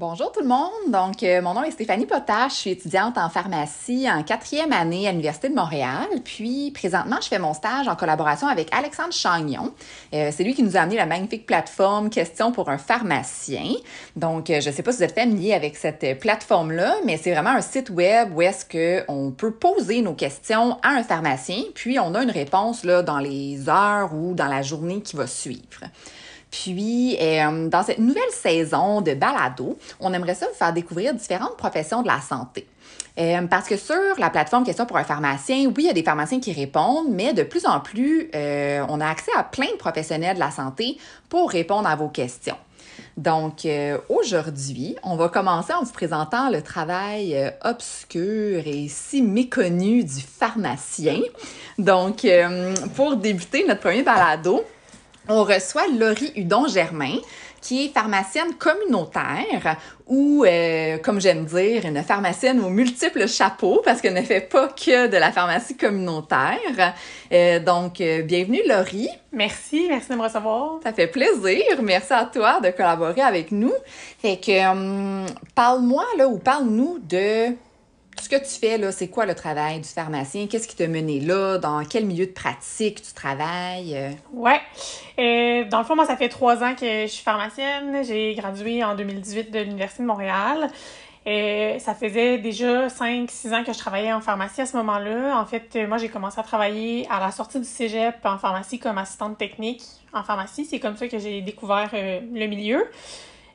Bonjour tout le monde. Donc, euh, mon nom est Stéphanie Potache. Je suis étudiante en pharmacie en quatrième année à l'Université de Montréal. Puis, présentement, je fais mon stage en collaboration avec Alexandre Chagnon. Euh, c'est lui qui nous a amené la magnifique plateforme Question pour un pharmacien. Donc, euh, je ne sais pas si vous êtes familier avec cette plateforme-là, mais c'est vraiment un site web où est-ce qu'on peut poser nos questions à un pharmacien, puis on a une réponse là, dans les heures ou dans la journée qui va suivre. Puis, euh, dans cette nouvelle saison de balado, on aimerait ça vous faire découvrir différentes professions de la santé. Euh, parce que sur la plateforme Question pour un pharmacien, oui, il y a des pharmaciens qui répondent, mais de plus en plus, euh, on a accès à plein de professionnels de la santé pour répondre à vos questions. Donc, aujourd'hui, on va commencer en vous présentant le travail obscur et si méconnu du pharmacien. Donc, pour débuter notre premier balado, on reçoit Laurie Hudon-Germain, qui est pharmacienne communautaire ou, euh, comme j'aime dire, une pharmacienne aux multiples chapeaux parce qu'elle ne fait pas que de la pharmacie communautaire. Euh, donc, euh, bienvenue Laurie. Merci, merci de me recevoir. Ça fait plaisir. Merci à toi de collaborer avec nous. Fait que, hum, parle-moi là ou parle-nous de ce que tu fais, là, c'est quoi le travail du pharmacien? Qu'est-ce qui t'a mené là? Dans quel milieu de pratique tu travailles? Ouais. Euh, dans le fond, moi, ça fait trois ans que je suis pharmacienne. J'ai gradué en 2018 de l'Université de Montréal. Euh, ça faisait déjà 5-6 ans que je travaillais en pharmacie à ce moment-là. En fait, moi, j'ai commencé à travailler à la sortie du cégep en pharmacie comme assistante technique en pharmacie. C'est comme ça que j'ai découvert euh, le milieu.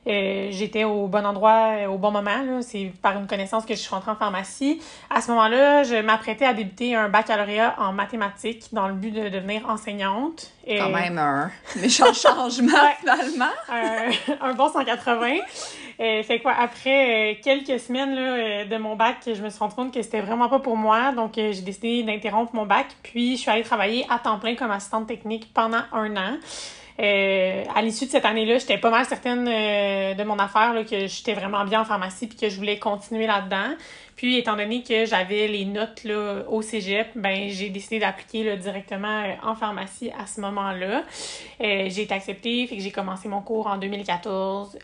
Euh, j'étais au bon endroit euh, au bon moment. C'est par une connaissance que je suis rentrée en pharmacie. À ce moment-là, je m'apprêtais à débuter un baccalauréat en mathématiques dans le but de devenir enseignante. Et... Quand même un méchant changement, finalement. un, bon 180. Euh, fait quoi, après euh, quelques semaines là, de mon bac, je me suis rendu compte que c'était vraiment pas pour moi. Donc, j'ai décidé d'interrompre mon bac. Puis, je suis allée travailler à temps plein comme assistante technique pendant un an. Euh, à l'issue de cette année-là, j'étais pas mal certaine euh, de mon affaire, là, que j'étais vraiment bien en pharmacie puis que je voulais continuer là-dedans. Puis, étant donné que j'avais les notes là, au cégep, ben j'ai décidé d'appliquer directement euh, en pharmacie à ce moment-là. j'ai été acceptée, fait que j'ai commencé mon cours en 2014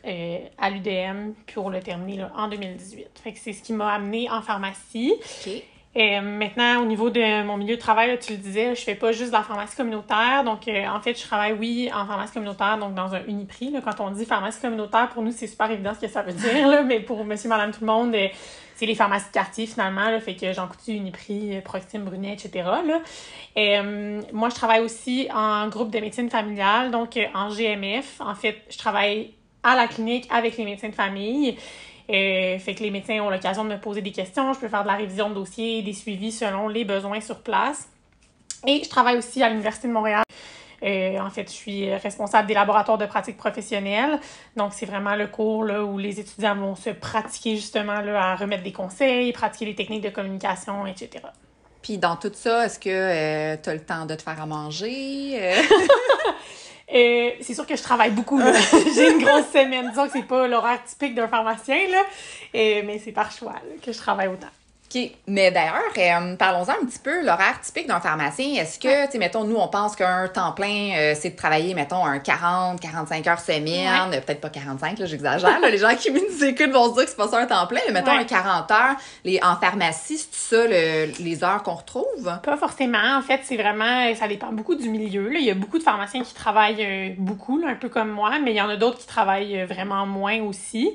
à l'UDM pour le terminer là, en 2018. Fait que c'est ce qui m'a amené en pharmacie. Et euh, maintenant, au niveau de mon milieu de travail, tu le disais, je fais pas juste de la pharmacie communautaire. Donc, euh, en fait, je travaille, oui, en pharmacie communautaire, donc dans un Uniprix. Là, quand on dit pharmacie communautaire, pour nous, c'est super évident ce que ça veut dire. Là, mais pour monsieur, madame, tout le monde, euh, c'est les pharmacies de quartier, finalement. Là, fait que Jean Coutu, Uniprix, Proxime, Brunet, etc. Là. Moi, je travaille aussi en groupe de médecine familiale, donc en GMF. En fait, je travaille à la clinique avec les médecins de famille. Euh, fait que les médecins ont l'occasion de me poser des questions. Je peux faire de la révision de dossier, des suivis selon les besoins sur place. Et je travaille aussi à l'Université de Montréal. Euh, en fait, je suis responsable des laboratoires de pratique professionnelle. Donc, c'est vraiment le cours là, où les étudiants vont se pratiquer justement là, à remettre des conseils, pratiquer les techniques de communication, etc. Puis dans tout ça, est-ce que euh, tu as le temps de te faire à manger? Euh, c'est sûr que je travaille beaucoup. J'ai une grosse semaine. Disons que c'est pas l'horaire typique d'un pharmacien, là. Euh, mais c'est par choix que je travaille autant. Mais d'ailleurs, euh, parlons-en un petit peu, l'horaire typique d'un pharmacien. Est-ce que, tu sais, mettons, nous, on pense qu'un temps plein, euh, c'est de travailler, mettons, un 40, 45 heures semaine, peut-être pas 45, là, j'exagère. les gens qui nous écoutent vont se dire que c'est pas ça un temps plein, mais mettons un 40 heures. Les, en pharmacie, c'est ça les heures qu'on retrouve? Pas forcément. En fait, c'est vraiment, ça dépend beaucoup du milieu. Là. Il y a beaucoup de pharmaciens qui travaillent euh, beaucoup, un peu comme moi, mais il y en a d'autres qui travaillent vraiment moins aussi.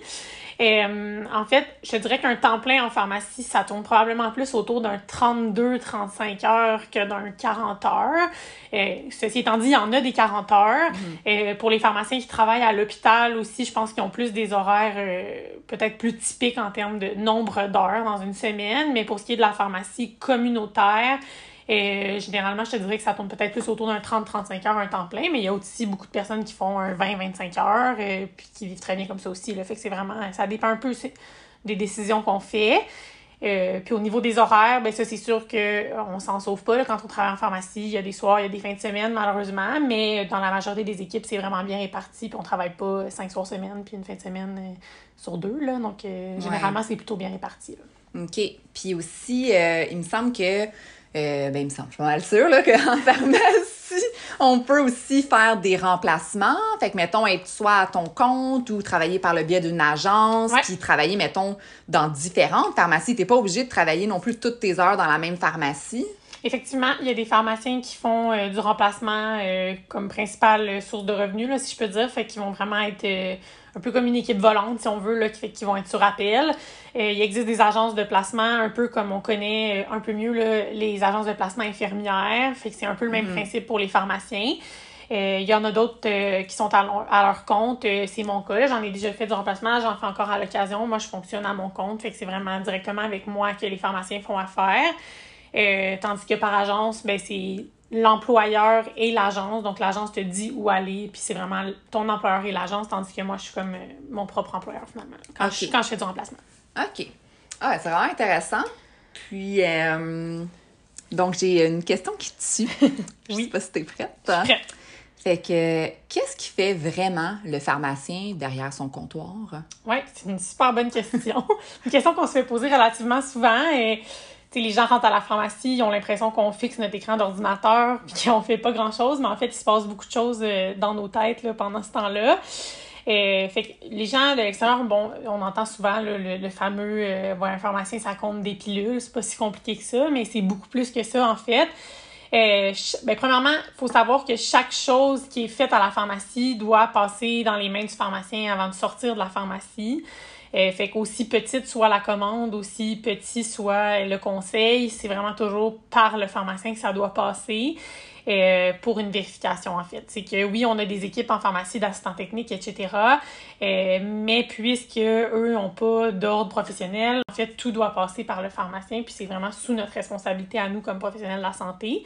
Euh, en fait, je dirais qu'un temps plein en pharmacie, ça tourne probablement plus autour d'un 32-35 heures que d'un 40 heures. Euh, ceci étant dit, il y en a des 40 heures. Euh, pour les pharmaciens qui travaillent à l'hôpital aussi, je pense qu'ils ont plus des horaires euh, peut-être plus typiques en termes de nombre d'heures dans une semaine. Mais pour ce qui est de la pharmacie communautaire, et généralement, je te dirais que ça tourne peut-être plus autour d'un 30-35 heures, un temps plein, mais il y a aussi beaucoup de personnes qui font un 20-25 heures, et euh, puis qui vivent très bien comme ça aussi. Le fait que c'est vraiment, ça dépend un peu des décisions qu'on fait. Euh, puis au niveau des horaires, ben ça c'est sûr que euh, on s'en sauve pas quand on travaille en pharmacie. Il y a des soirs, il y a des fins de semaine malheureusement, mais dans la majorité des équipes c'est vraiment bien réparti. Puis on travaille pas cinq soirs semaine puis une fin de semaine sur deux là. Donc généralement c'est plutôt bien réparti. Là. Ok. Puis aussi il me semble que euh, ben, il me semble, je suis mal sûre qu'en pharmacie, On peut aussi faire des remplacements. Fait que, mettons, être soit à ton compte ou travailler par le biais d'une agence, puis travailler, mettons, dans différentes pharmacies. T'es pas obligé de travailler non plus toutes tes heures dans la même pharmacie. Effectivement, il y a des pharmaciens qui font euh, du remplacement euh, comme principale euh, source de revenus, là, si je peux dire. Fait qu'ils vont vraiment être un peu comme une équipe volante, si on veut, là, qui fait qu'ils vont être sur appel. il existe des agences de placement, un peu comme on connaît un peu mieux les agences de placement infirmières. Fait que c'est un peu le même mm-hmm. principe pour les pharmaciens. Il y en a d'autres qui sont à, leur compte. c'est mon cas. J'en ai déjà fait du remplacement. J'en fais encore à l'occasion. Moi, je fonctionne à mon compte. Fait que c'est vraiment directement avec moi que les pharmaciens font affaire. Euh, tandis que par agence, ben, c'est l'employeur et l'agence. Donc, l'agence te dit où aller, puis c'est vraiment ton employeur et l'agence, tandis que moi, je suis comme euh, mon propre employeur, finalement, quand, je, quand je fais du remplacement. OK. Ah, c'est vraiment intéressant. Puis, euh, donc, j'ai une question qui tue. je oui. sais pas si t'es prête. Hein? Prête. Fait que, qu'est-ce qui fait vraiment le pharmacien derrière son comptoir? Oui, c'est une super bonne question. une question qu'on se fait poser relativement souvent. Et les gens rentrent à la pharmacie, ils ont l'impression qu'on fixe notre écran d'ordinateur puis qu'on fait pas grand-chose, mais en fait, il se passe beaucoup de choses euh, dans nos têtes là, pendant ce temps-là. Euh, fait que les gens de l'extérieur, bon, on entend souvent le, fameux euh, un pharmacien, ça compte des pilules. C'est pas si compliqué que ça, mais c'est beaucoup plus que ça, en fait. Euh, ben, premièrement, il faut savoir que chaque chose qui est faite à la pharmacie doit passer dans les mains du pharmacien avant de sortir de la pharmacie. Euh, fait qu'aussi petite soit la commande, aussi petit soit le conseil, c'est vraiment toujours par le pharmacien que ça doit passer. Euh, pour une vérification, en fait. C'est que oui, on a des équipes en pharmacie d'assistants techniques, etc. Euh, mais puisque eux n'ont pas d'ordre professionnel, en fait, tout doit passer par le pharmacien, puis c'est vraiment sous notre responsabilité à nous comme professionnels de la santé.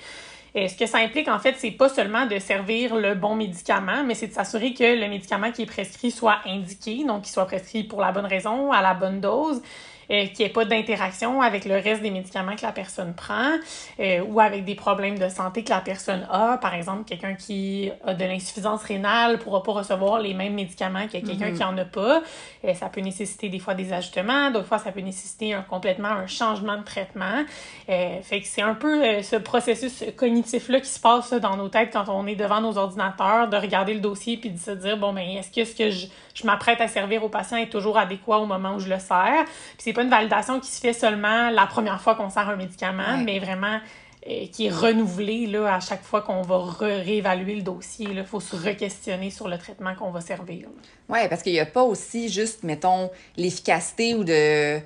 Et ce que ça implique, en fait, c'est pas seulement de servir le bon médicament, mais c'est de s'assurer que le médicament qui est prescrit soit indiqué, donc qu'il soit prescrit pour la bonne raison, à la bonne dose, euh, qu'il n'y ait pas d'interaction avec le reste des médicaments que la personne prend euh, ou avec des problèmes de santé que la personne a. Par exemple, quelqu'un qui a de l'insuffisance rénale ne pourra pas recevoir les mêmes médicaments que quelqu'un mm-hmm. qui n'en a pas. Euh, ça peut nécessiter des fois des ajustements, d'autres fois ça peut nécessiter un, complètement un changement de traitement. fait que c'est un peu ce processus cognitif-là qui se passe dans nos têtes quand on est devant nos ordinateurs, de regarder le dossier puis de se dire, bon, ben, est-ce que ce que je, je m'apprête à servir au patient est toujours adéquat au moment où je le sers? Puis c'est pas une validation qui se fait seulement la première fois qu'on sert un médicament, mais vraiment euh, qui est renouvelée là, à chaque fois qu'on va réévaluer le dossier. Il faut se re-questionner sur le traitement qu'on va servir. Oui, parce qu'il n'y a pas aussi juste, mettons, l'efficacité ou de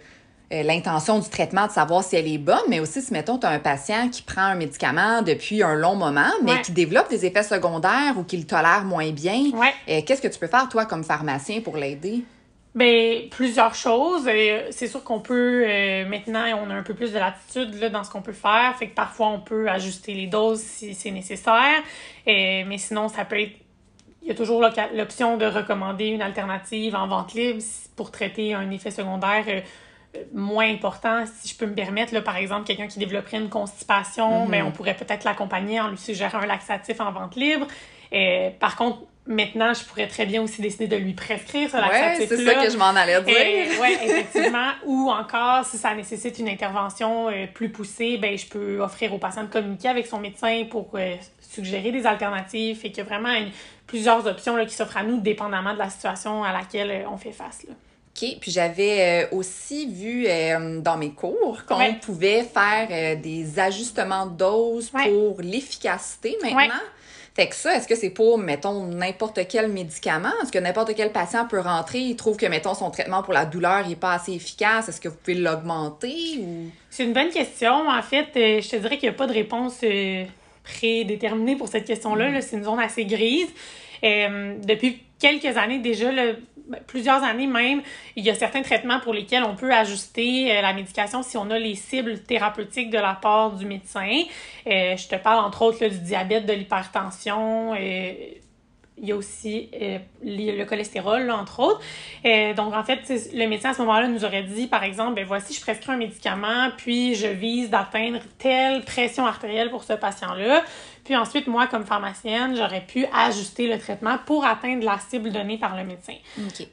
euh, l'intention du traitement, de savoir si elle est bonne, mais aussi si, mettons, tu as un patient qui prend un médicament depuis un long moment, mais qui développe des effets secondaires ou qui le tolère moins bien. Euh, qu'est-ce que tu peux faire, toi, comme pharmacien, pour l'aider? Ben plusieurs choses. Euh, c'est sûr qu'on peut maintenant on a un peu plus de latitude là, dans ce qu'on peut faire, fait que parfois on peut ajuster les doses si c'est nécessaire. mais sinon ça peut être il y a toujours l'option de recommander une alternative en vente libre pour traiter un effet secondaire moins important, si je peux me permettre, là, par exemple, quelqu'un qui développerait une constipation, mais mhm. ben, on pourrait peut-être l'accompagner en lui suggérant un laxatif en vente libre. Et, par contre, maintenant, je pourrais très bien aussi décider de lui prescrire ce laxatif c'est ça que je m'en allais dire. oui, effectivement. Ou encore, si ça nécessite une intervention euh, plus poussée, ben, je peux offrir au patient de communiquer avec son médecin pour euh, suggérer des alternatives. et qu'il y a vraiment plusieurs options là, qui s'offrent à nous, dépendamment de la situation à laquelle euh, on fait face. Là. OK. Puis j'avais euh, aussi vu euh, dans mes cours qu'on pouvait faire euh, des ajustements de dose pour l'efficacité maintenant. Fait que ça, est-ce que c'est pour, mettons, n'importe quel médicament? Est-ce que n'importe quel patient peut rentrer, il trouve que, mettons, son traitement pour la douleur n'est pas assez efficace? Est-ce que vous pouvez l'augmenter ou... C'est une bonne question. En fait, je te dirais qu'il n'y a pas de réponse prédéterminée pour cette question-là. -là, c'est une zone assez grise. depuis quelques années déjà, ben, plusieurs années même, il y a certains traitements pour lesquels on peut ajuster euh, la médication si on a les cibles thérapeutiques de la part du médecin. Euh, je te parle entre autres du diabète, de l'hypertension. Euh, il y a aussi le cholestérol, entre autres. donc, en fait, le médecin à ce moment-là nous aurait dit, par exemple, ben voici, je prescris un médicament, puis je vise d'atteindre telle pression artérielle pour ce patient-là. Puis ensuite, moi, comme pharmacienne, j'aurais pu ajuster le traitement pour atteindre la cible donnée par le médecin.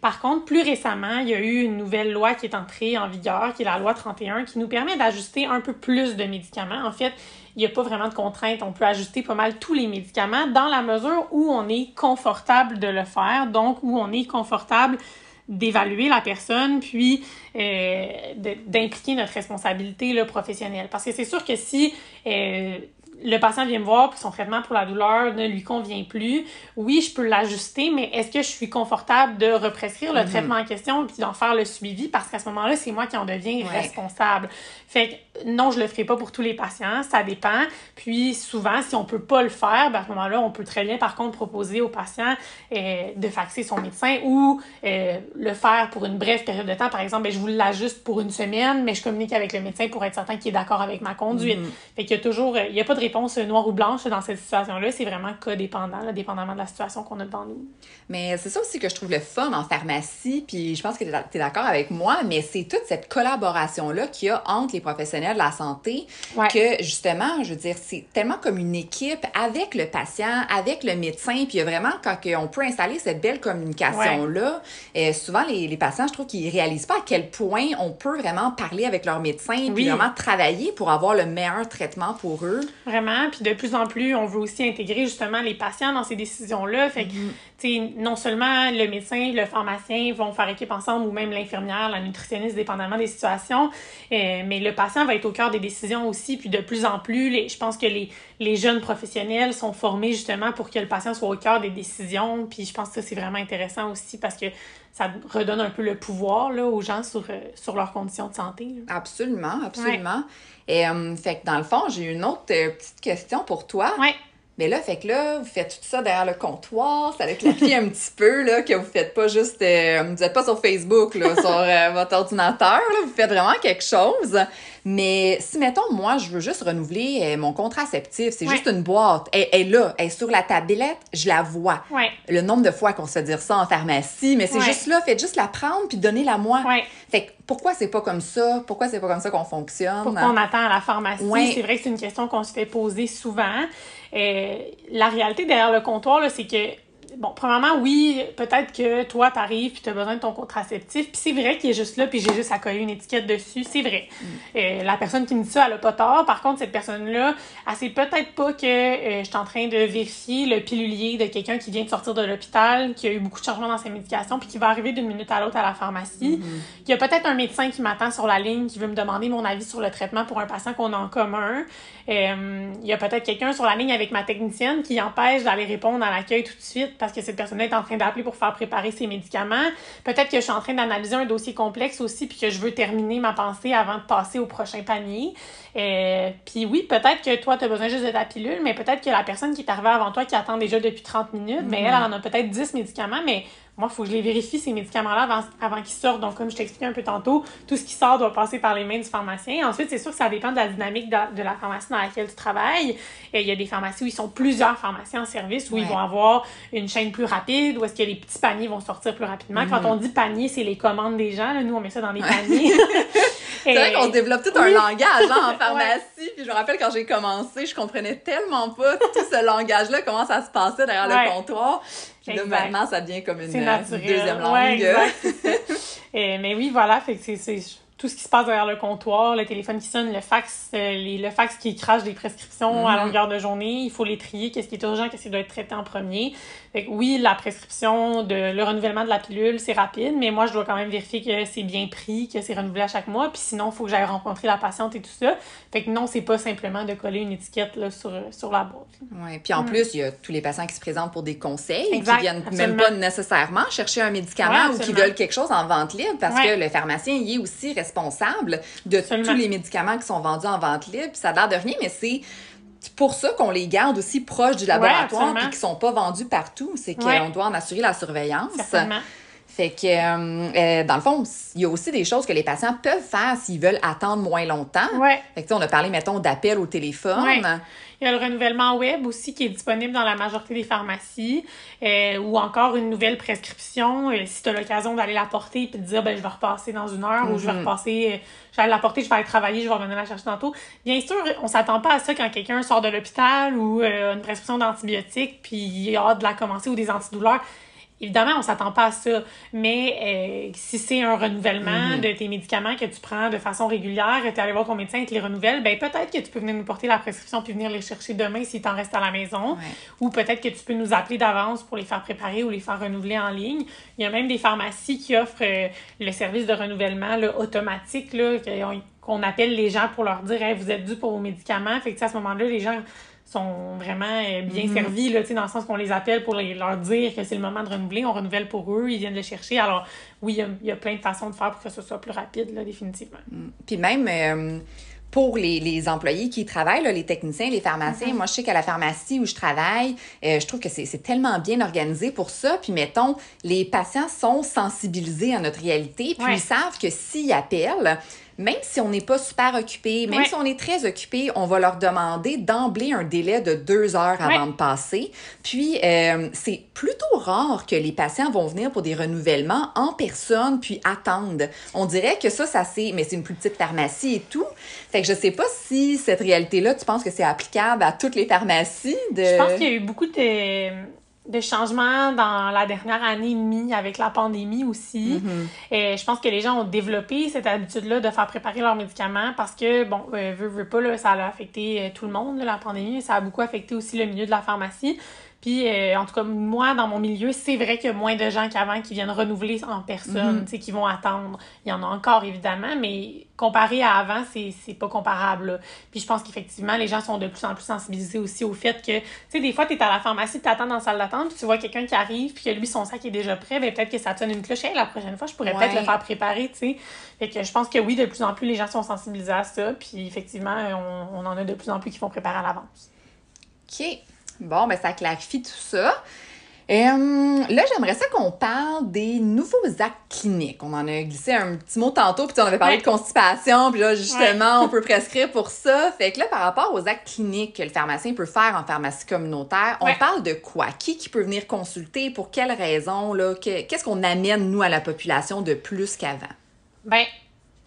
Par contre, plus récemment, il y a eu une nouvelle loi qui est entrée en vigueur, qui est la loi 31, qui nous permet d'ajuster un peu plus de médicaments. En fait, il n'y a pas vraiment de contrainte. On peut ajuster pas mal tous les médicaments dans la mesure où on est confortable de le faire, donc où on est confortable d'évaluer la personne, puis euh, d'impliquer notre responsabilité là, professionnelle. Parce que c'est sûr que si euh, le patient vient me voir puis son traitement pour la douleur ne lui convient plus, oui, je peux l'ajuster, mais est-ce que je suis confortable de represcrire le mhm. traitement en question puis d'en faire le suivi? Parce qu'à ce moment-là, c'est moi qui en deviens responsable. Fait que non, je le ferai pas pour tous les patients, ça dépend. Puis souvent, si on peut pas le faire, ben à ce moment-là, on peut très bien par contre proposer au patient euh, de faxer son médecin ou euh, le faire pour une brève période de temps. Par exemple, ben, je vous l'ajuste pour une semaine, mais je communique avec le médecin pour être certain qu'il est d'accord avec ma conduite. Mhm. Fait qu'il y a toujours, il y a pas de réponse noire ou blanche dans cette situation-là. C'est vraiment cas dépendant, dépendamment de la situation qu'on a devant nous. Mais c'est ça aussi que je trouve le fun en pharmacie, puis je pense que tu es d'accord avec moi, mais c'est toute cette collaboration-là qu'il y a entre les professionnels de la santé que, justement, je veux dire, c'est tellement comme une équipe avec le patient, avec le médecin, puis il y a vraiment, quand on peut installer cette belle communication-là, euh, souvent les, les, patients, je trouve qu'ils réalisent pas à quel point on peut vraiment parler avec leur médecin, puis vraiment travailler pour avoir le meilleur traitement pour eux. Vraiment, puis de plus en plus, on veut aussi intégrer justement les patients dans ces décisions-là. Fait que, mhm. tu sais, non seulement le médecin, le pharmacien vont faire équipe ensemble ou même l'infirmière, la nutritionniste, dépendamment des situations, euh, mais le patient va être au cœur des décisions aussi. Puis de plus en plus, les, je pense que les, les jeunes professionnels sont formés justement pour que le patient soit au cœur des décisions. Puis je pense que ça, c'est vraiment intéressant aussi parce que ça redonne un peu le pouvoir là, aux gens sur, euh, sur leurs conditions de santé. Absolument, absolument. Et euh, fait que dans le fond, j'ai une autre euh, petite question pour toi. Ouais. Mais là, fait que là, vous faites tout ça derrière le comptoir, ça clarifie un petit peu, là, que vous faites pas juste, euh, vous êtes pas sur Facebook, là, sur euh, votre ordinateur, là, vous faites vraiment quelque chose. Mais si, mettons, moi, je veux juste renouveler euh, mon contraceptif, c'est juste une boîte, elle, est là, elle est sur la tablette, je la vois. Ouais. Le nombre de fois qu'on se fait dire ça en pharmacie, mais c'est juste là, faites juste la prendre puis donnez-la moi. Fait que pourquoi c'est pas comme ça? Pourquoi c'est pas comme ça qu'on fonctionne? Pourquoi on attend à la pharmacie? C'est vrai que c'est une question qu'on se fait poser souvent. Euh, la réalité derrière le comptoir, c'est que bon, premièrement, oui, peut-être que toi, t'arrives puis t'as besoin de ton contraceptif, puis c'est vrai qu'il est juste là, puis j'ai juste à coller une étiquette dessus, c'est vrai. Mm. Euh, la personne qui me dit ça, elle a pas tort. Par contre, cette personne-là, elle sait peut-être pas que euh, je suis en train de vérifier le pilulier de quelqu'un qui vient de sortir de l'hôpital, qui a eu beaucoup de changements dans sa médication, puis qui va arriver d'une minute à l'autre à la pharmacie. Mm-hmm. Il y a peut-être un médecin qui m'attend sur la ligne, qui veut me demander mon avis sur le traitement pour un patient qu'on a en commun. Euh, il y a peut-être quelqu'un sur la ligne avec ma technicienne qui empêche d'aller répondre à l'accueil tout de suite parce que cette personne est en train d'appeler pour faire préparer ses médicaments. Peut-être que je suis en train d'analyser un dossier complexe aussi puis que je veux terminer ma pensée avant de passer au prochain panier. Euh, puis oui, peut-être que toi, tu as besoin juste de ta pilule, mais peut-être que la personne qui est arrivée avant toi, qui attend déjà depuis 30 minutes, mais elle, elle en a peut-être 10 médicaments, mais moi, il faut que je les vérifie, ces médicaments-là, avant, avant qu'ils sortent. Donc, comme je t'expliquais un peu tantôt, tout ce qui sort doit passer par les mains du pharmacien. Ensuite, c'est sûr que ça dépend de la dynamique de, la pharmacie dans laquelle tu travailles. Il y a des pharmacies où ils sont plusieurs pharmaciens en service, où ils vont avoir une chaîne plus rapide, où est-ce que les petits paniers vont sortir plus rapidement. Quand mhm. on dit panier, c'est les commandes des gens. Nous, on met ça dans des paniers. c'est vrai qu'on se développe tout un langage hein, en pharmacie. Puis je me rappelle quand j'ai commencé, je comprenais tellement pas tout ce langage-là, comment ça se passait derrière le comptoir. Puis là, maintenant, ça devient comme une, deuxième langue. Ouais, mais oui, voilà, fait que c'est tout ce qui se passe derrière le comptoir, le téléphone qui sonne, le fax, euh, les, le fax qui crache des prescriptions à mm-hmm. longueur de journée, il faut les trier, qu'est-ce qui est urgent, qu'est-ce qui doit être traité en premier. Fait que oui, la prescription, de, le renouvellement de la pilule, c'est rapide, mais moi, je dois quand même vérifier que c'est bien pris, que c'est renouvelé à chaque mois, puis sinon, il faut que j'aille rencontrer la patiente et tout ça. Fait que non, c'est pas simplement de coller une étiquette là, sur, sur la boîte. Oui, puis en mm. plus, il y a tous les patients qui se présentent pour des conseils, qui viennent même pas nécessairement chercher un médicament ou qui veulent quelque chose en vente libre, parce que le pharmacien, il est aussi responsable responsable de tous les médicaments qui sont vendus en vente libre. ça a l'air de rien, mais c'est pour ça qu'on les garde aussi proches du laboratoire et qui sont pas vendus partout. C'est qu'on doit en assurer la surveillance. Fait que, euh, euh, dans le fond, il y a aussi des choses que les patients peuvent faire s'ils veulent attendre moins longtemps. Ouais. Fait que, on a parlé, mettons, d'appel au téléphone. Il y a le renouvellement web aussi qui est disponible dans la majorité des pharmacies euh, ou encore une nouvelle prescription euh, si tu as l'occasion d'aller la porter puis de dire ben je vais repasser dans une heure ou je vais Mhm. repasser euh, je vais aller la porter, je vais aller travailler, je vais revenir la chercher tantôt. Bien sûr, on s'attend pas à ça quand quelqu'un sort de l'hôpital ou une prescription d'antibiotiques puis il a hâte de la commencer ou des antidouleurs. Évidemment, on s'attend pas à ça, mais euh, si c'est un renouvellement Mhm. de tes médicaments que tu prends de façon régulière, tu es allé voir ton médecin et te les renouvelle, ben peut-être que tu peux venir nous porter la prescription puis venir les chercher demain si t'en restes à la maison. Ouais. Ou peut-être que tu peux nous appeler d'avance pour les faire préparer ou les faire renouveler en ligne. Il y a même des pharmacies qui offrent euh, le service de renouvellement là, automatique là, qu'on- appelle les gens pour leur dire Hey, vous êtes dû pour vos médicaments. Fait que à ce moment-là, les gens sont vraiment euh, bien Mhm. servis, là, dans le sens qu'on les appelle pour les- leur dire que c'est le moment de renouveler. On renouvelle pour eux, ils viennent le chercher. Alors, oui, il y a, il y a plein de façons de faire pour que ce soit plus rapide, là, définitivement. Puis même euh, pour les, les employés qui y travaillent, là, les techniciens, les pharmaciens, Mm-hmm. moi je sais qu'à la pharmacie où je travaille, euh, je trouve que c'est c'est tellement bien organisé pour ça. Puis mettons, les patients sont sensibilisés à notre réalité, puis Ouais. ils savent que s'ils appellent, même si on n'est pas super occupé, même Ouais. si on est très occupé, on va leur demander d'emblée un délai de deux heures avant Ouais. de passer. Puis, euh, c'est plutôt rare que les patients vont venir pour des renouvellements en personne puis attendent. On dirait que ça, ça c'est, mais c'est une plus petite pharmacie et tout. Fait que je sais pas si cette réalité-là, tu penses que c'est applicable à toutes les pharmacies de. Je pense qu'il y a eu beaucoup de, de changements dans la dernière année et demie avec la pandémie aussi. Mhm. Et je pense que les gens ont développé cette habitude-là de faire préparer leurs médicaments parce que, bon, euh, veux, veux pas, là, ça a affecté euh, tout le monde, là, la pandémie, ça a beaucoup affecté aussi le milieu de la pharmacie. Puis, euh, en tout cas, moi, dans mon milieu, c'est vrai qu'il y a moins de gens qu'avant qui viennent renouveler en personne, Mhm. tu sais, qui vont attendre. Il y en a encore, évidemment, mais comparé à avant, c'est pas comparable. là. Puis, je pense qu'effectivement, les gens sont de plus en plus sensibilisés aussi au fait que, tu sais, des fois, tu es à la pharmacie, tu attends dans la salle d'attente, puis tu vois quelqu'un qui arrive, puis que lui, son sac est déjà prêt, ben peut-être que ça sonne une cloche. Hey, la prochaine fois, je pourrais peut-être le faire préparer, tu sais. Fait que je pense que oui, de plus en plus, les gens sont sensibilisés à ça, puis effectivement, on, on en a de plus en plus qui font préparer à l'avance. OK. Bon, ben ça clarifie tout ça. Euh, là, j'aimerais ça qu'on parle des nouveaux actes cliniques. On en a glissé un petit mot tantôt, puis on avait parlé Ouais. de constipation, puis là, justement, on peut prescrire pour ça. Fait que là, par rapport aux actes cliniques que le pharmacien peut faire en pharmacie communautaire, on parle de quoi? Qui qui peut venir consulter? Pour quelles raisons? Qu'est-ce qu'on amène, nous, à la population de plus qu'avant? Ben,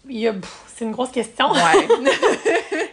il y a... C'est une grosse question. Ouais.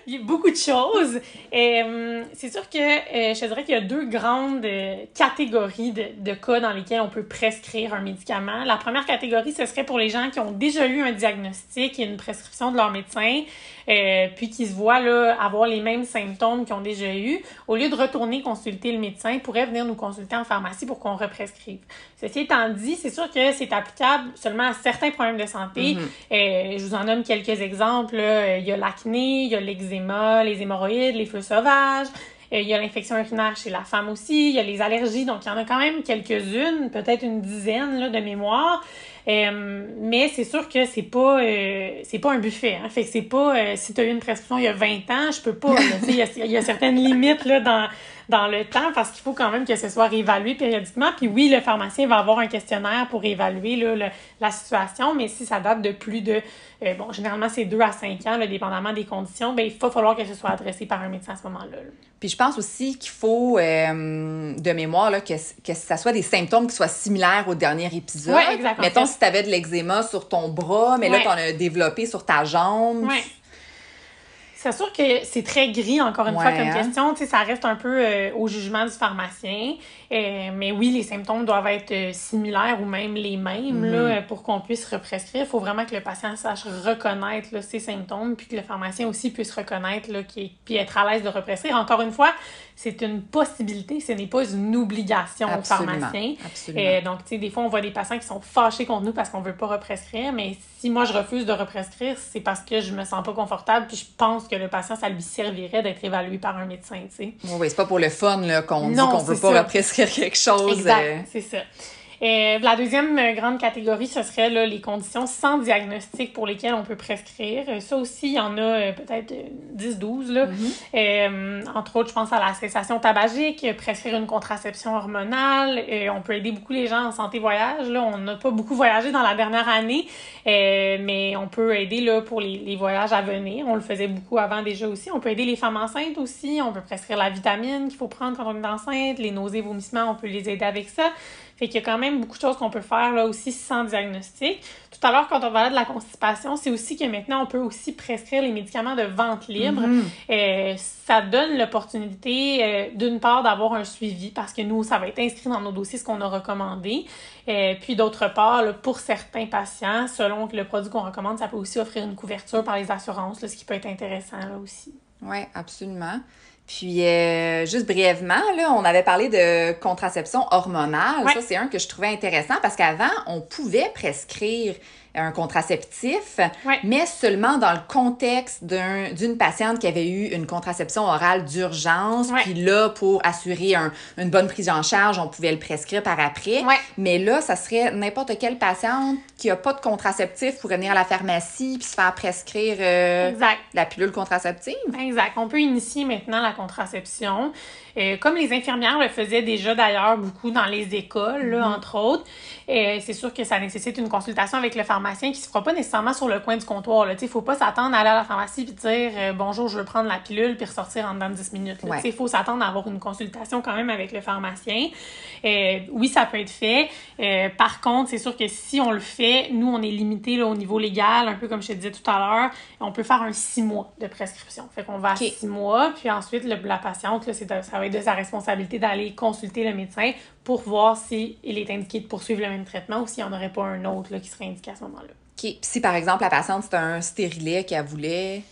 Il y a beaucoup de choses. Et, hum, c'est sûr que euh, je te dirais qu'il y a deux grandes euh, catégories de, de cas dans lesquels on peut prescrire un médicament. La première catégorie, ce serait pour les gens qui ont déjà eu un diagnostic et une prescription de leur médecin, euh, puis qui se voient là, avoir les mêmes symptômes qu'ils ont déjà eu. Au lieu de retourner consulter le médecin, ils pourraient venir nous consulter en pharmacie pour qu'on represcrive. Ceci étant dit, c'est sûr que c'est applicable seulement à certains problèmes de santé. Mhm. Euh, je vous en nomme quelques exemples. là. Il y a l'acné, il y a l'eczéma, les hémorroïdes, les feux sauvages. Euh, Il y a l'infection urinaire chez la femme aussi. Il y a les allergies. Donc, il y en a quand même quelques-unes, peut-être une dizaine là, de mémoire. Euh, mais c'est sûr que c'est pas euh, c'est pas un buffet. Hein. Fait que c'est pas euh, si tu as eu une prescription il y a 20 ans, je peux pas. Il y y a certaines limites là, dans, dans le temps parce qu'il faut quand même que ce soit réévalué périodiquement. Puis oui, le pharmacien va avoir un questionnaire pour évaluer là, le- la situation, mais si ça date de plus de, euh, bon, généralement c'est 2 à 5 ans, là, dépendamment des conditions, ben, il va falloir que ce soit adressé par un médecin à ce moment-là. là. Puis je pense aussi qu'il faut, euh, de mémoire, là, que, que ça soit des symptômes qui soient similaires au dernier épisode. Ouais, exact, en Mettons, si tu avais de l'eczéma sur ton bras, mais là, tu en as développé sur ta jambe. Ouais. C'est sûr que c'est très gris, encore une Ouais, fois, comme hein. question. Tu sais, ça reste un peu euh, au jugement du pharmacien. Euh, mais oui, les symptômes doivent être euh, similaires ou même les mêmes Mhm. là, pour qu'on puisse represcrire. Il faut vraiment que le patient sache reconnaître là, ses symptômes, puis que le pharmacien aussi puisse reconnaître, là, puis être à l'aise de represcrire. Encore une fois, c'est une possibilité, ce n'est pas une obligation au Absolument. pharmacien. Absolument. Euh, donc, tu sais, des fois, on voit des patients qui sont fâchés contre nous parce qu'on veut pas represcrire, mais si moi, je refuse de represcrire, c'est parce que je me sens pas confortable, puis je pense que le patient, ça lui servirait d'être évalué par un médecin, tu sais. Oui, oui, c'est pas pour le fun là, qu'on dit qu'on veut pas ça. represcrire quelque chose. Exact, euh, c'est ça. Et la deuxième grande catégorie, ce serait là, les conditions sans diagnostic pour lesquelles on peut prescrire. Ça aussi, il y en a peut-être 10-12. là. entre autres, je pense à la cessation tabagique, prescrire une contraception hormonale. On peut aider beaucoup les gens en santé voyage. Là. On n'a pas beaucoup voyagé dans la dernière année, mais on peut aider là, pour les, les voyages à venir. On le faisait beaucoup avant déjà aussi. On peut aider les femmes enceintes aussi. On peut prescrire la vitamine qu'il faut prendre quand on est enceinte. Les nausées, vomissements, on peut les aider avec ça. Fait qu'il y a quand même beaucoup de choses qu'on peut faire là aussi sans diagnostic. Tout à l'heure, quand on parlait de la constipation, c'est aussi que maintenant, on peut aussi prescrire les médicaments de vente libre. Mm-hmm. Euh, ça donne l'opportunité, euh, d'une part, d'avoir un suivi parce que nous, ça va être inscrit dans nos dossiers ce qu'on a recommandé. Euh, puis d'autre part, pour certains patients, selon le produit qu'on recommande, ça peut aussi offrir une couverture par les assurances, ce qui peut être intéressant là aussi. Oui, absolument. Puis, euh, juste brièvement, là, on avait parlé de contraception hormonale. Ça, c'est un que je trouvais intéressant parce qu'avant, on pouvait prescrire un contraceptif, mais seulement dans le contexte d'une patiente qui avait eu une contraception orale d'urgence. Puis là, pour assurer une bonne prise en charge, on pouvait le prescrire par après. Mais là, ça serait n'importe quelle patiente qui a pas de contraceptif pour venir à la pharmacie puis se faire prescrire euh, la pilule contraceptive. Exact. On peut initier maintenant la contraception. Euh, comme les infirmières le faisaient déjà d'ailleurs beaucoup dans les écoles, là, mm-hmm. entre autres, euh, c'est sûr que ça nécessite une consultation avec le pharmacien qui se fera pas nécessairement sur le coin du comptoir. Il ne faut pas s'attendre à aller à la pharmacie et dire euh, bonjour, je veux prendre la pilule puis ressortir en dedans de 10 minutes. Il faut s'attendre à avoir une consultation quand même avec le pharmacien. oui, ça peut être fait. par contre, c'est sûr que si on le fait, nous, on est limité là, au niveau légal, un peu comme je te disais tout à l'heure. On peut faire un six mois de prescription. Fait qu'on va à six mois, puis ensuite, la patiente, là, ça va être de sa responsabilité d'aller consulter le médecin pour voir s'il est indiqué de poursuivre le même traitement ou s'il n'y en aurait pas un autre là, qui serait indiqué à ce moment-là. OK. Si, par exemple, la patiente, c'est un stérilet qu'elle voulait...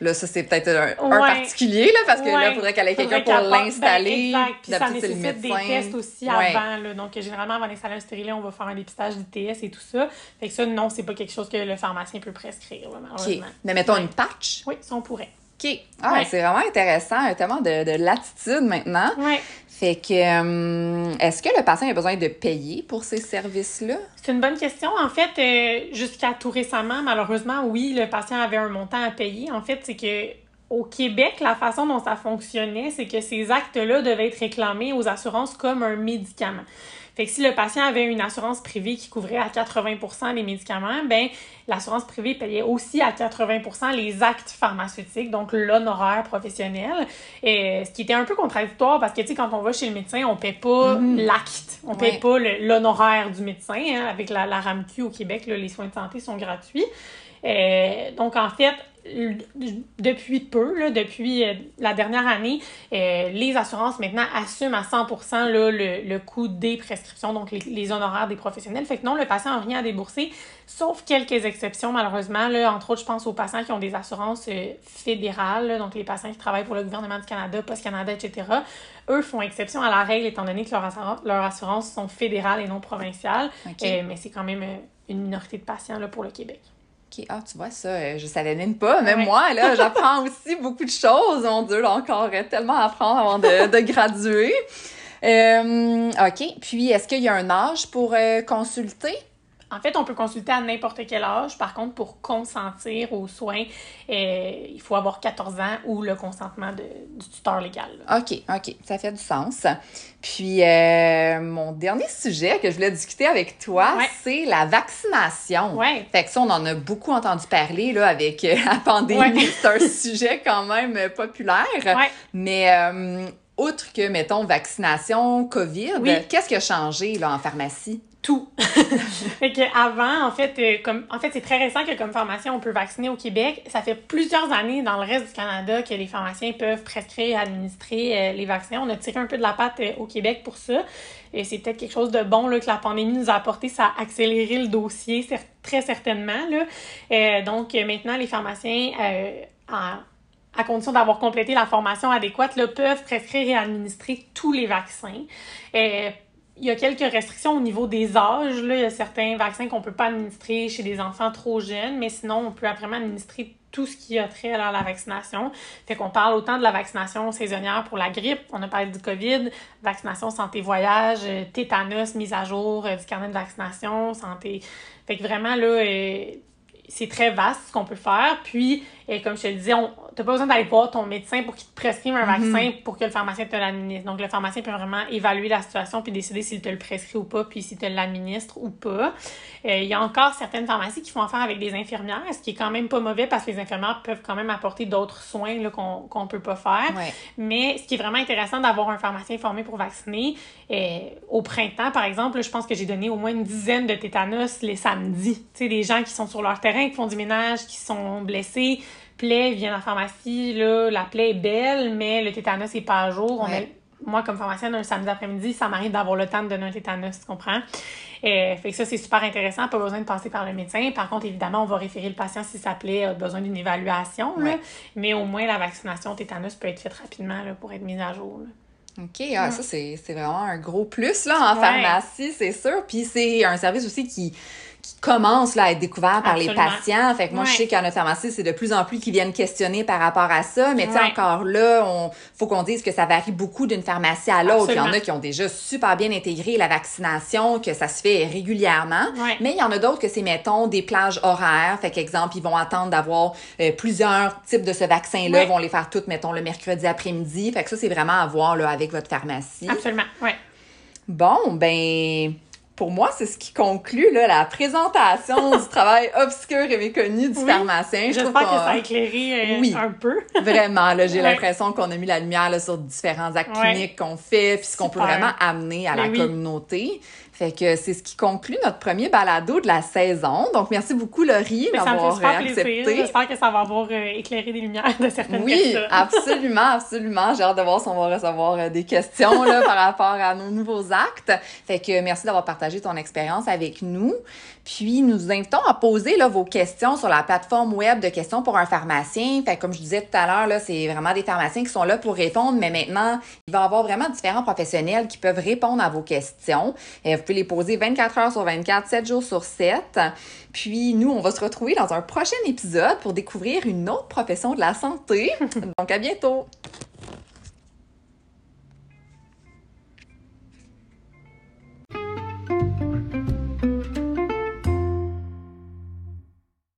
Là, ça, c'est peut-être un, particulier, là, parce que là, il faudrait qu'elle ait quelqu'un pour ben, l'installer. exact. Puis ça nécessite des tests aussi avant. Là. Donc, généralement, avant d'installer un stérilet, on va faire un dépistage du TS et tout ça. Fait que ça, non, c'est pas quelque chose que le pharmacien peut prescrire, malheureusement. Mais mettons une patch? Oui, ça, on pourrait. OK. Ah, c'est vraiment intéressant, tellement de, de latitude maintenant. Oui. Fait que, euh, est-ce que le patient a besoin de payer pour ces services-là? C'est une bonne question. En fait, euh, jusqu'à tout récemment, malheureusement, oui, le patient avait un montant à payer. En fait, c'est que au Québec, la façon dont ça fonctionnait, c'est que ces actes-là devaient être réclamés aux assurances comme un médicament. Fait que si le patient avait une assurance privée qui couvrait à 80% les médicaments, ben l'assurance privée payait aussi à 80% les actes pharmaceutiques, donc l'honoraire professionnel. Et, ce qui était un peu contradictoire parce que, tu sais, quand on va chez le médecin, on paie pas mm-hmm. l'acte, on paie pas l'honoraire du médecin. Hein. avec la, la RAMQ au Québec, les soins de santé sont gratuits. Euh, donc, en fait, depuis peu, là, depuis euh, la dernière année, euh, les assurances maintenant assument à 100 là, le, le coût des prescriptions, donc les, honoraires des professionnels. Fait que non, le patient n'a rien à débourser, sauf quelques exceptions, malheureusement. Là, entre autres, je pense aux patients qui ont des assurances fédérales, donc les patients qui travaillent pour le gouvernement du Canada, Post Canada, etc. Eux font exception à la règle étant donné que leurs leur assurances sont fédérales et non provinciales. mais c'est quand même une minorité de patients là, pour le Québec. Ah, tu vois, ça, euh, je savais même pas. Même moi, là, j'apprends aussi beaucoup de choses. Mon Dieu, là, encore tellement à apprendre avant de, de graduer. Euh, OK. Puis, est-ce qu'il y a un âge pour euh, consulter? En fait, on peut consulter à n'importe quel âge. Par contre, pour consentir aux soins, euh, il faut avoir 14 ans ou le consentement de, du tuteur légal. OK, OK. Ça fait du sens. Puis, euh, mon dernier sujet que je voulais discuter avec toi, c'est la vaccination. Ouais. Fait que ça, on en a beaucoup entendu parler là, avec euh, la pandémie. C'est un sujet quand même populaire. Mais outre que, mettons, vaccination, COVID, qu'est-ce qui a changé là, en pharmacie? tout. fait que avant, en fait, euh, comme en fait, c'est très récent que comme pharmacien, on peut vacciner au Québec. Ça fait plusieurs années dans le reste du Canada que les pharmaciens peuvent prescrire et administrer euh, les vaccins. On a tiré un peu de la patte euh, au Québec pour ça. Et c'est peut-être quelque chose de bon là, que la pandémie nous a apporté. Ça a accéléré le dossier, très certainement. Là. donc maintenant, les pharmaciens, à, à condition d'avoir complété la formation adéquate, là, peuvent prescrire et administrer tous les vaccins il y a quelques restrictions au niveau des âges. Là. Il y a certains vaccins qu'on ne peut pas administrer chez des enfants trop jeunes, mais sinon, on peut vraiment administrer tout ce qui a trait à la vaccination. Fait qu'on parle autant de la vaccination saisonnière pour la grippe, on a parlé du COVID, vaccination santé voyage, euh, tétanos, mise à jour euh, du carnet de vaccination, santé. Fait que vraiment, là, euh, c'est très vaste ce qu'on peut faire. Puis, comme je te le disais, n'as pas besoin d'aller voir ton médecin pour qu'il te prescrive un mhm. vaccin pour que le pharmacien te l'administre. Donc, le pharmacien peut vraiment évaluer la situation puis décider s'il te le prescrit ou pas, puis s'il te l'administre ou pas. Euh, il y a encore certaines pharmacies qui font affaire avec des infirmières, ce qui est quand même pas mauvais parce que les infirmières peuvent quand même apporter d'autres soins qu'on ne peut pas faire. Mais ce qui est vraiment intéressant d'avoir un pharmacien formé pour vacciner, euh, au printemps, par exemple, je pense que j'ai donné au moins une dizaine de tétanos les samedis. Tu sais, des gens qui sont sur leur terrain, qui font du ménage, qui sont blessés, plaie vient en pharmacie, là, la plaie est belle, mais le tétanos n'est pas à jour. moi, comme pharmacienne, un samedi après-midi, ça m'arrive d'avoir le temps de donner un tétanos, tu comprends? Euh, fait que ça, c'est super intéressant, pas besoin de passer par le médecin. Par contre, évidemment, on va référer le patient si sa plaie a besoin d'une évaluation, mais au moins la vaccination tétanos peut être faite rapidement là, pour être mise à jour. OK, ah, ça, c'est vraiment un gros plus là, en pharmacie, c'est sûr. Puis c'est un service aussi qui qui commence là, à être découvert par les patients. Fait que moi, je sais qu'à notre pharmacie, c'est de plus en plus qui viennent questionner par rapport à ça. Mais tu sais, encore là, on faut qu'on dise que ça varie beaucoup d'une pharmacie à l'autre. Il y en a qui ont déjà super bien intégré la vaccination, que ça se fait régulièrement. Mais il y en a d'autres que c'est, mettons, des plages horaires. Fait qu'exemple, ils vont attendre d'avoir euh, plusieurs types de ce vaccin-là, vont les faire toutes, mettons, le mercredi après-midi. Fait que ça, c'est vraiment à voir là, avec votre pharmacie. Absolument, oui. Bon, ben pour moi, c'est ce qui conclut là, la présentation du travail obscur et méconnu du pharmacien. J'espère que ça a éclairé euh, un peu. vraiment, là, j'ai l'impression qu'on a mis la lumière là, sur différents actes cliniques qu'on fait, puis ce qu'on peut vraiment amener à la communauté. Fait que c'est ce qui conclut notre premier balado de la saison. Donc, merci beaucoup, Laurie, d'avoir accepté. J'espère que ça va avoir euh, éclairé des lumières de certaines oui, Oui, absolument, absolument. J'ai hâte de voir si on va recevoir euh, des questions là, par rapport à nos nouveaux actes. Fait que merci d'avoir partagé ton expérience avec nous. Puis, nous vous invitons à poser vos questions sur la plateforme web de questions pour un pharmacien. Comme je disais tout à l'heure, c'est vraiment des pharmaciens qui sont là pour répondre, mais maintenant, il va y avoir vraiment différents professionnels qui peuvent répondre à vos questions. Et vous pouvez les poser 24 heures sur 24, 7 jours sur 7. Puis, nous, on va se retrouver dans un prochain épisode pour découvrir une autre profession de la santé. Donc, à bientôt!